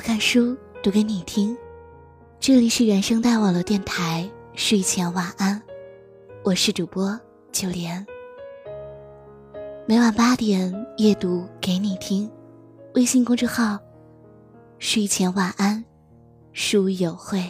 看书读给你听，这里是原声带网络电台，睡前晚安，我是主播九莲。每晚八点夜读给你听，微信公众号睡前晚安，书友会。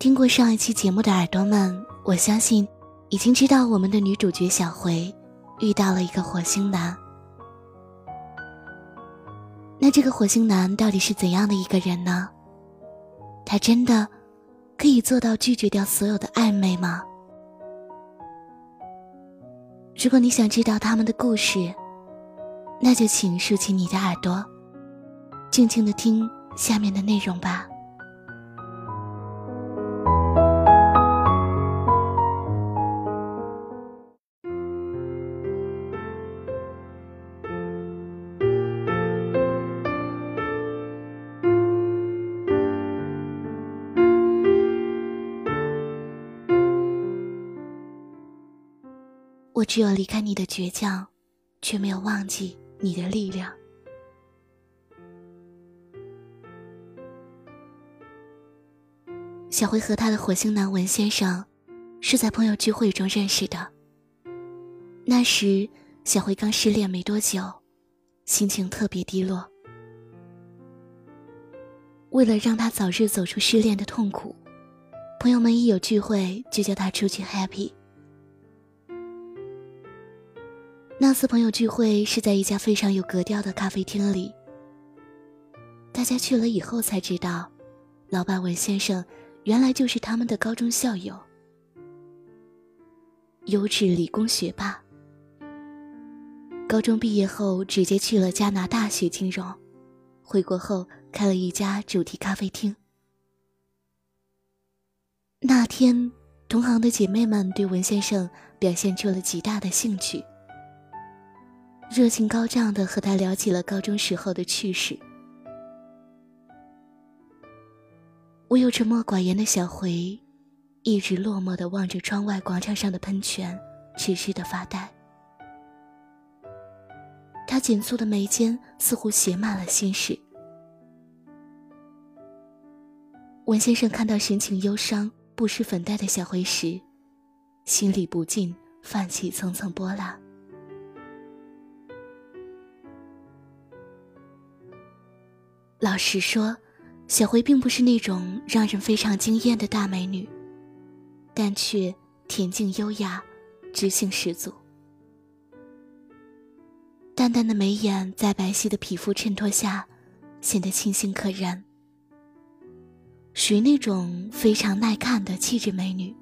听过上一期节目的耳朵们，我相信已经知道我们的女主角小回。遇到了一个火星男，那这个火星男到底是怎样的一个人呢？他真的可以做到拒绝掉所有的暧昧吗？如果你想知道他们的故事，那就请竖起你的耳朵，静静的听下面的内容吧。只有离开你的倔强，却没有忘记你的力量。小辉和他的火星男文先生是在朋友聚会中认识的。那时，小辉刚失恋没多久，心情特别低落。为了让他早日走出失恋的痛苦，朋友们一有聚会就叫他出去 happy。那次朋友聚会是在一家非常有格调的咖啡厅里。大家去了以后才知道，老板文先生原来就是他们的高中校友，优质理工学霸。高中毕业后直接去了加拿大学金融，回国后开了一家主题咖啡厅。那天，同行的姐妹们对文先生表现出了极大的兴趣。热情高涨的和他聊起了高中时候的趣事。我有沉默寡言的小回，一直落寞的望着窗外广场上的喷泉，痴痴的发呆。他紧蹙的眉间似乎写满了心事。文先生看到神情忧伤、不施粉黛的小回时，心里不禁泛起层层波澜。老实说，小辉并不是那种让人非常惊艳的大美女，但却恬静优雅，知性十足。淡淡的眉眼在白皙的皮肤衬托下，显得清新可人，属于那种非常耐看的气质美女。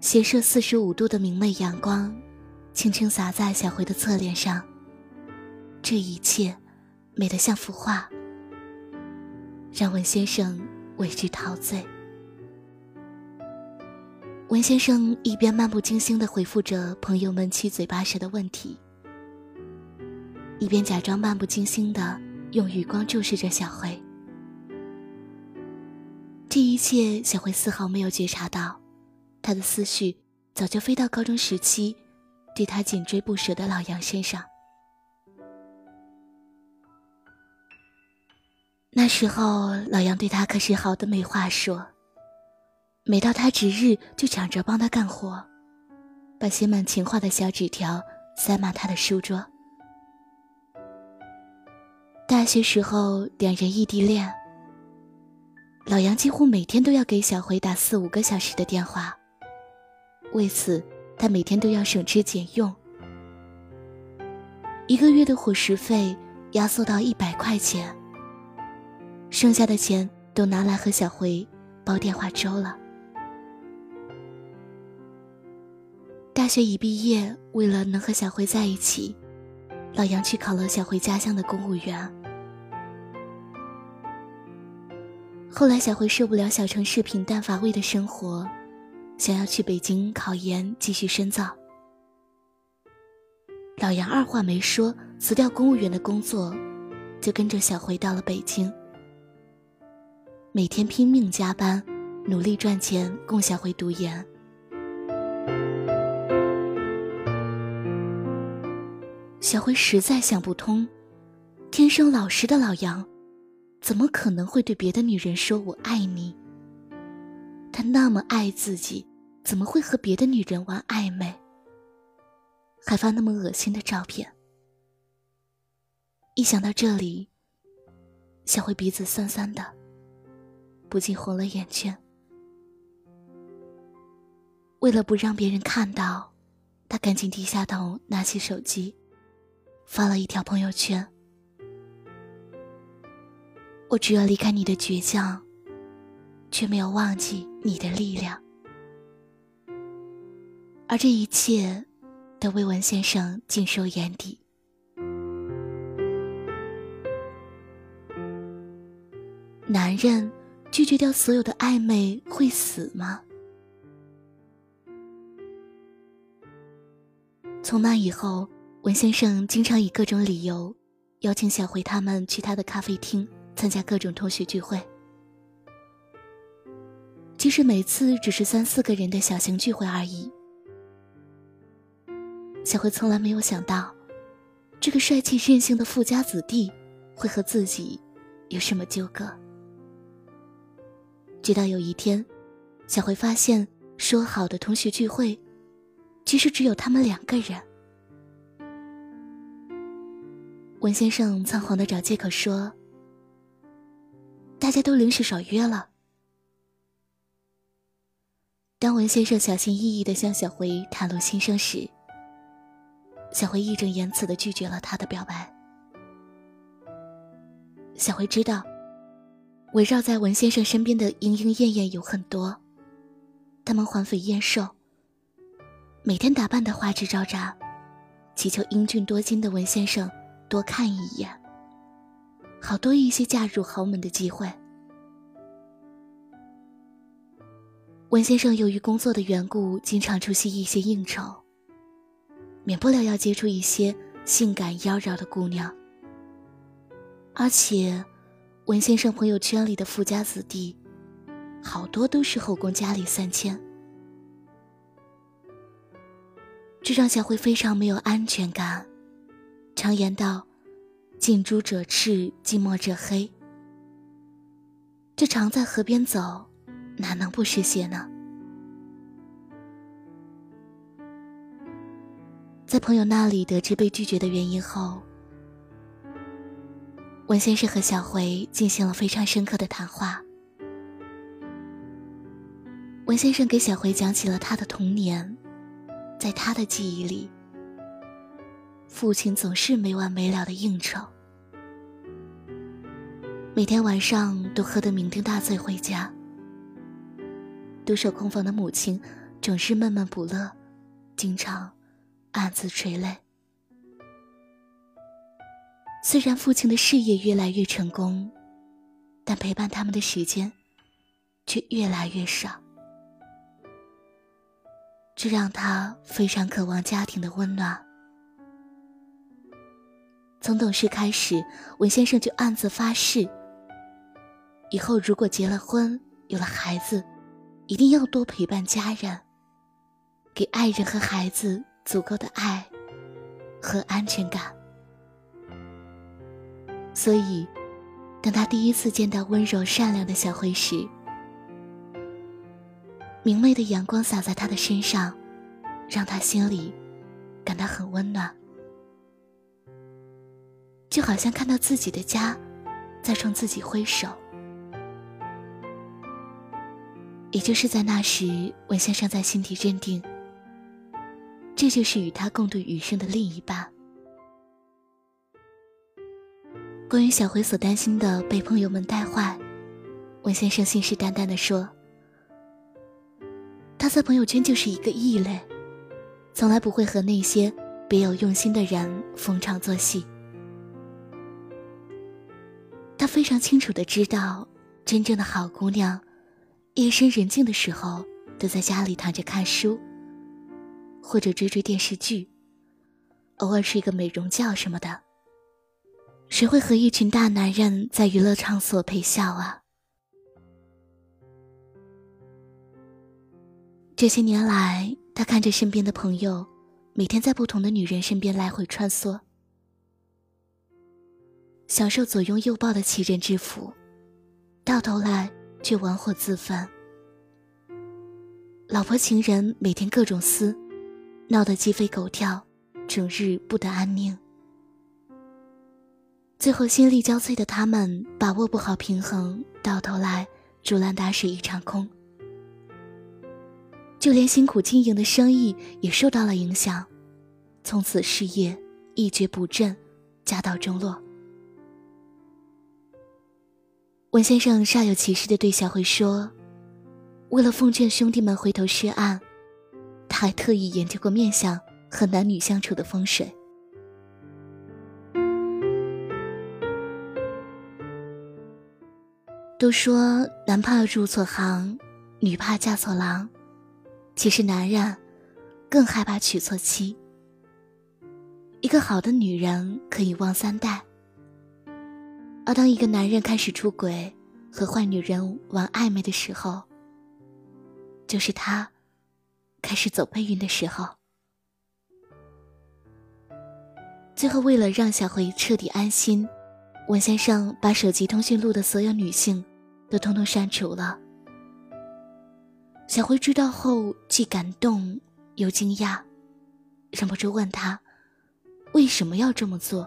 斜射四十五度的明媚阳光，轻轻洒在小辉的侧脸上。这一切，美得像幅画，让文先生为之陶醉。文先生一边漫不经心的回复着朋友们七嘴八舌的问题，一边假装漫不经心的用余光注视着小慧。这一切，小慧丝毫没有觉察到，他的思绪早就飞到高中时期对他紧追不舍的老杨身上。那时候，老杨对他可是好的没话说。每到他值日，就抢着帮他干活，把写满情话的小纸条塞满他的书桌。大学时候，两人异地恋，老杨几乎每天都要给小辉打四五个小时的电话。为此，他每天都要省吃俭用，一个月的伙食费压缩到一百块钱。剩下的钱都拿来和小辉煲电话粥了。大学一毕业，为了能和小辉在一起，老杨去考了小辉家乡的公务员。后来，小辉受不了小城市平淡乏味的生活，想要去北京考研继续深造。老杨二话没说，辞掉公务员的工作，就跟着小辉到了北京。每天拼命加班，努力赚钱，供小辉读研。小辉实在想不通，天生老实的老杨，怎么可能会对别的女人说“我爱你”？他那么爱自己，怎么会和别的女人玩暧昧，还发那么恶心的照片？一想到这里，小辉鼻子酸酸的，不禁红了眼圈。为了不让别人看到，他赶紧低下头，拿起手机，发了一条朋友圈：“我只有离开你的倔强，却没有忘记你的力量。”而这一切，都为文先生尽收眼底。男人拒绝掉所有的暧昧会死吗？从那以后，文先生经常以各种理由邀请小辉他们去他的咖啡厅参加各种同学聚会。即使每次只是三四个人的小型聚会而已，小辉从来没有想到，这个帅气任性的富家子弟会和自己有什么纠葛。直到有一天，小辉发现说好的同学聚会。其实只有他们两个人。文先生仓皇的找借口说：“大家都临时少约了。”当文先生小心翼翼的向小辉袒露心声时，小辉义正言辞的拒绝了他的表白。小辉知道，围绕在文先生身边的莺莺燕燕有很多，他们环肥燕瘦。每天打扮的花枝招展，祈求英俊多金的文先生多看一眼，好多一些嫁入豪门的机会。文先生由于工作的缘故，经常出席一些应酬，免不了要接触一些性感妖娆的姑娘。而且，文先生朋友圈里的富家子弟，好多都是后宫佳丽三千。这让小慧非常没有安全感。常言道：“近朱者赤，近墨者黑。”这常在河边走，哪能不湿鞋呢？在朋友那里得知被拒绝的原因后，文先生和小辉进行了非常深刻的谈话。文先生给小辉讲起了他的童年。在他的记忆里，父亲总是没完没了的应酬，每天晚上都喝得酩酊大醉回家。独守空房的母亲总是闷闷不乐，经常暗自垂泪。虽然父亲的事业越来越成功，但陪伴他们的时间却越来越少。这让他非常渴望家庭的温暖。从懂事开始，文先生就暗自发誓：以后如果结了婚、有了孩子，一定要多陪伴家人，给爱人和孩子足够的爱和安全感。所以，当他第一次见到温柔善良的小辉时，明媚的阳光洒在他的身上，让他心里感到很温暖，就好像看到自己的家在冲自己挥手。也就是在那时，文先生在心底认定，这就是与他共度余生的另一半。关于小辉所担心的被朋友们带坏，文先生信誓旦旦地说。他在朋友圈就是一个异类，从来不会和那些别有用心的人逢场作戏。他非常清楚的知道，真正的好姑娘，夜深人静的时候都在家里躺着看书，或者追追电视剧，偶尔睡个美容觉什么的。谁会和一群大男人在娱乐场所陪笑啊？这些年来，他看着身边的朋友，每天在不同的女人身边来回穿梭，享受左拥右抱的奇人之福，到头来却玩火自焚。老婆情人每天各种撕，闹得鸡飞狗跳，整日不得安宁。最后心力交瘁的他们把握不好平衡，到头来竹篮打水一场空。就连辛苦经营的生意也受到了影响，从此事业一蹶不振，家道中落。文先生煞有其事地对小慧说：“为了奉劝兄弟们回头是岸，他还特意研究过面相和男女相处的风水。都说男怕入错行，女怕嫁错郎。其实男人更害怕娶错妻。一个好的女人可以旺三代。”而当一个男人开始出轨，和坏女人玩暧昧的时候，就是他开始走背运的时候。最后，为了让小慧彻底安心，文先生把手机通讯录的所有女性都通通删除了。小辉知道后，既感动又惊讶，忍不住问他：“为什么要这么做？”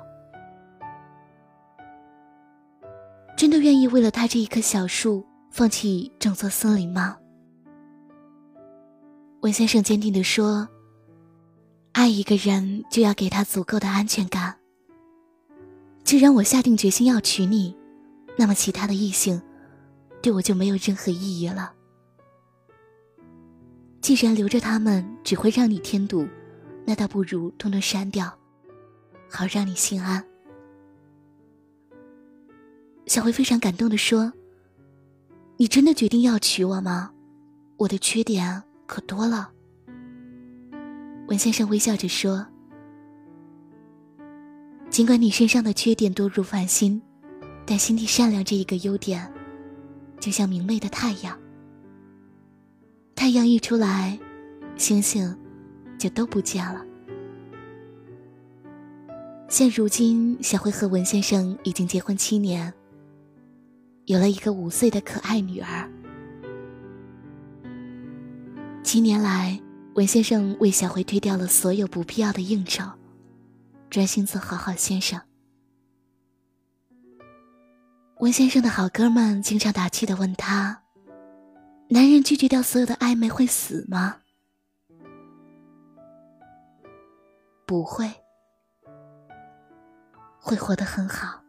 真的愿意为了他这一棵小树放弃整座森林吗？文先生坚定地说：“爱一个人就要给他足够的安全感。既然我下定决心要娶你，那么其他的异性对我就没有任何意义了。既然留着他们只会让你添堵，那倒不如通通删掉，好让你心安。”小辉非常感动的说：“你真的决定要娶我吗？我的缺点可多了。”文先生微笑着说：“尽管你身上的缺点多如繁星，但心地善良这一个优点，就像明媚的太阳。太阳一出来，星星就都不见了。现如今，小慧和文先生已经结婚七年。”有了一个五岁的可爱女儿。七年来，文先生为小慧推掉了所有不必要的应酬，专心做好好先生。温先生的好哥们经常打趣的问他：“男人拒绝掉所有的暧昧会死吗？”不会，会活得很好。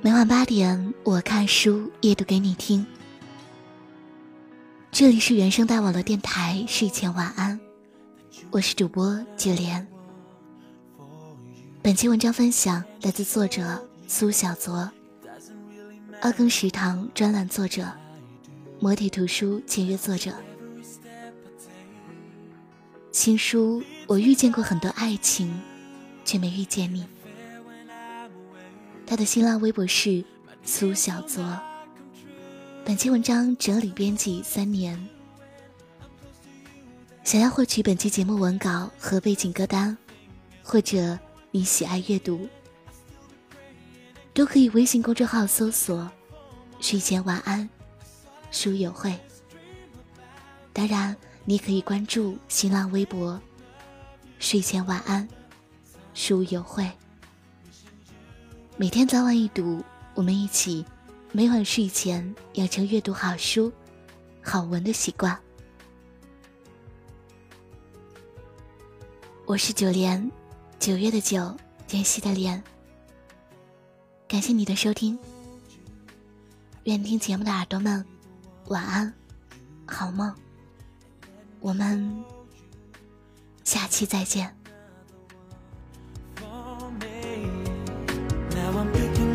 每晚八点，我看书夜读给你听。这里是原声带网络电台，睡前晚安，我是主播九莲。本期文章分享来自作者苏小昨，二更食堂专栏作者，魔体图书签约作者。新书，我遇见过很多爱情，却没遇见你。他的新浪微博是苏小作。本期文章整理编辑三年。想要获取本期节目文稿和背景歌单，或者你喜爱阅读，都可以微信公众号搜索“睡前晚安书友会”。当然，你可以关注新浪微博“睡前晚安书友会”。每天早晚一读，我们一起每晚睡前养成阅读好书、好文的习惯。我是九莲，九月的九，妍希的莲。感谢你的收听，愿听节目的耳朵们晚安，好梦。我们下期再见。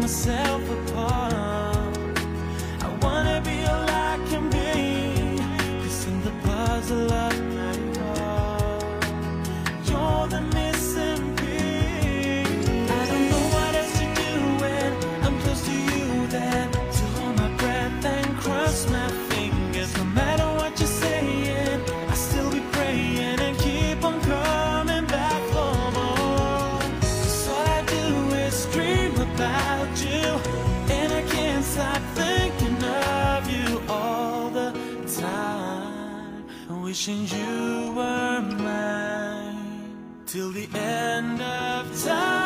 myself apart. Till the end of time.